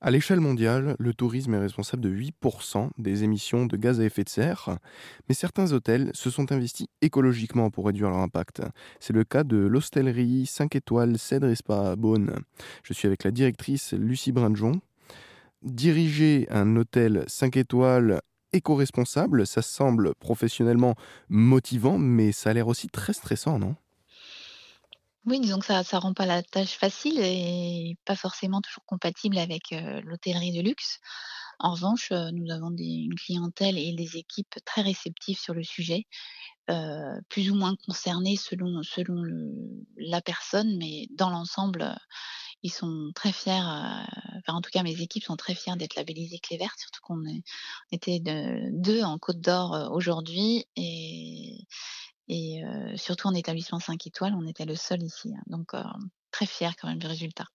À l'échelle mondiale, le tourisme est responsable de 8% des émissions de gaz à effet de serre, mais certains hôtels se sont investis écologiquement pour réduire leur impact. C'est le cas de l'hostellerie 5 étoiles Cèdre et Spa Beaune. Je suis avec la directrice Lucie Brindjon. Diriger un hôtel 5 étoiles éco-responsable, ça semble professionnellement motivant, mais ça a l'air aussi très stressant, non? Oui, disons que ça ça rend pas la tâche facile et pas forcément toujours compatible avec, l'hôtellerie de luxe. En revanche, nous avons une clientèle et des équipes très réceptives sur le sujet, plus ou moins concernées selon selon la personne, mais dans l'ensemble, ils sont très fiers, en tout cas mes équipes sont très fières d'être labellisées clé verte, surtout qu'on était de 2 en Côte d'Or, aujourd'hui et surtout en établissement 5 étoiles, on était le seul ici, hein, donc heu, très fiers quand même du résultat.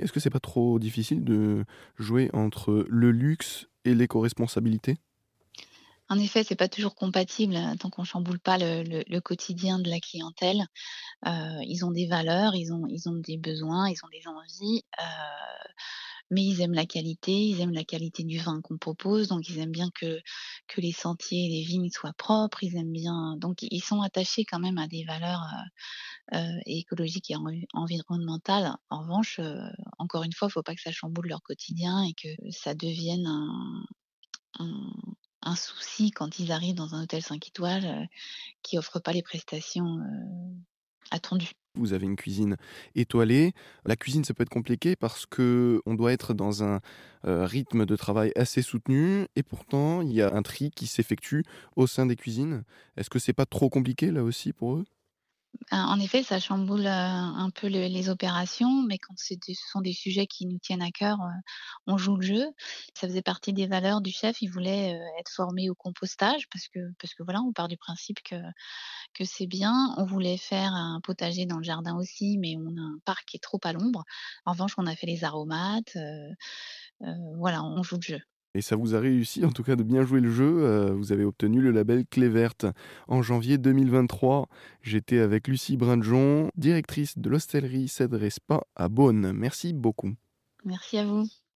Est-ce que c'est pas trop difficile de jouer entre le luxe et l'éco-responsabilité? En effet, c'est pas toujours compatible, heu, tant qu'on chamboule pas le quotidien de la clientèle. Heu, ils ont des valeurs, ils ont ils ont des besoins, ils ont des envies, heu, mais ils aiment la qualité, ils aiment la qualité du vin qu'on propose, donc ils aiment bien que que les sentiers et les vignes soient propres, ils aiment bien donc ils sont attachés quand même à des valeurs, heu, écologiques et envi environnementales. En revanche, encore une fois, il faut pas que ça chamboule leur quotidien et que ça devienne un un souci quand ils arrivent dans un hôtel 5 étoiles, heu, qui offre pas les prestations, heu, attendues. Vous avez une cuisine étoilée. La cuisine, ça peut être compliqué parce que on doit être dans un, heu, rythme de travail assez soutenu et pourtant il y a un tri qui s'effectue au sein des cuisines. Est-ce que c'est pas trop compliqué là aussi pour eux? Heu, en effet, ça chamboule, heu, un peu le les opérations, mais quand ce sont des sujets qui nous tiennent à cœur, heu, on joue le jeu. Ça faisait partie des valeurs du chef, il voulait, être formé au compostage parce que parce que voilà, on part du principe que c'est bien. On voulait faire un potager dans le jardin aussi, mais on a un parc qui est trop à l'ombre. En revanche, on a fait les aromates, voilà, on joue le jeu. Et ça vous a réussi en tout cas de bien jouer le jeu, heu, vous avez obtenu le label Clé verte. En janvier 2023, j'étais avec Lucie Brindjon, directrice de l'hostellerie Cèdre Spa à Beaune. Merci beaucoup. Merci à vous.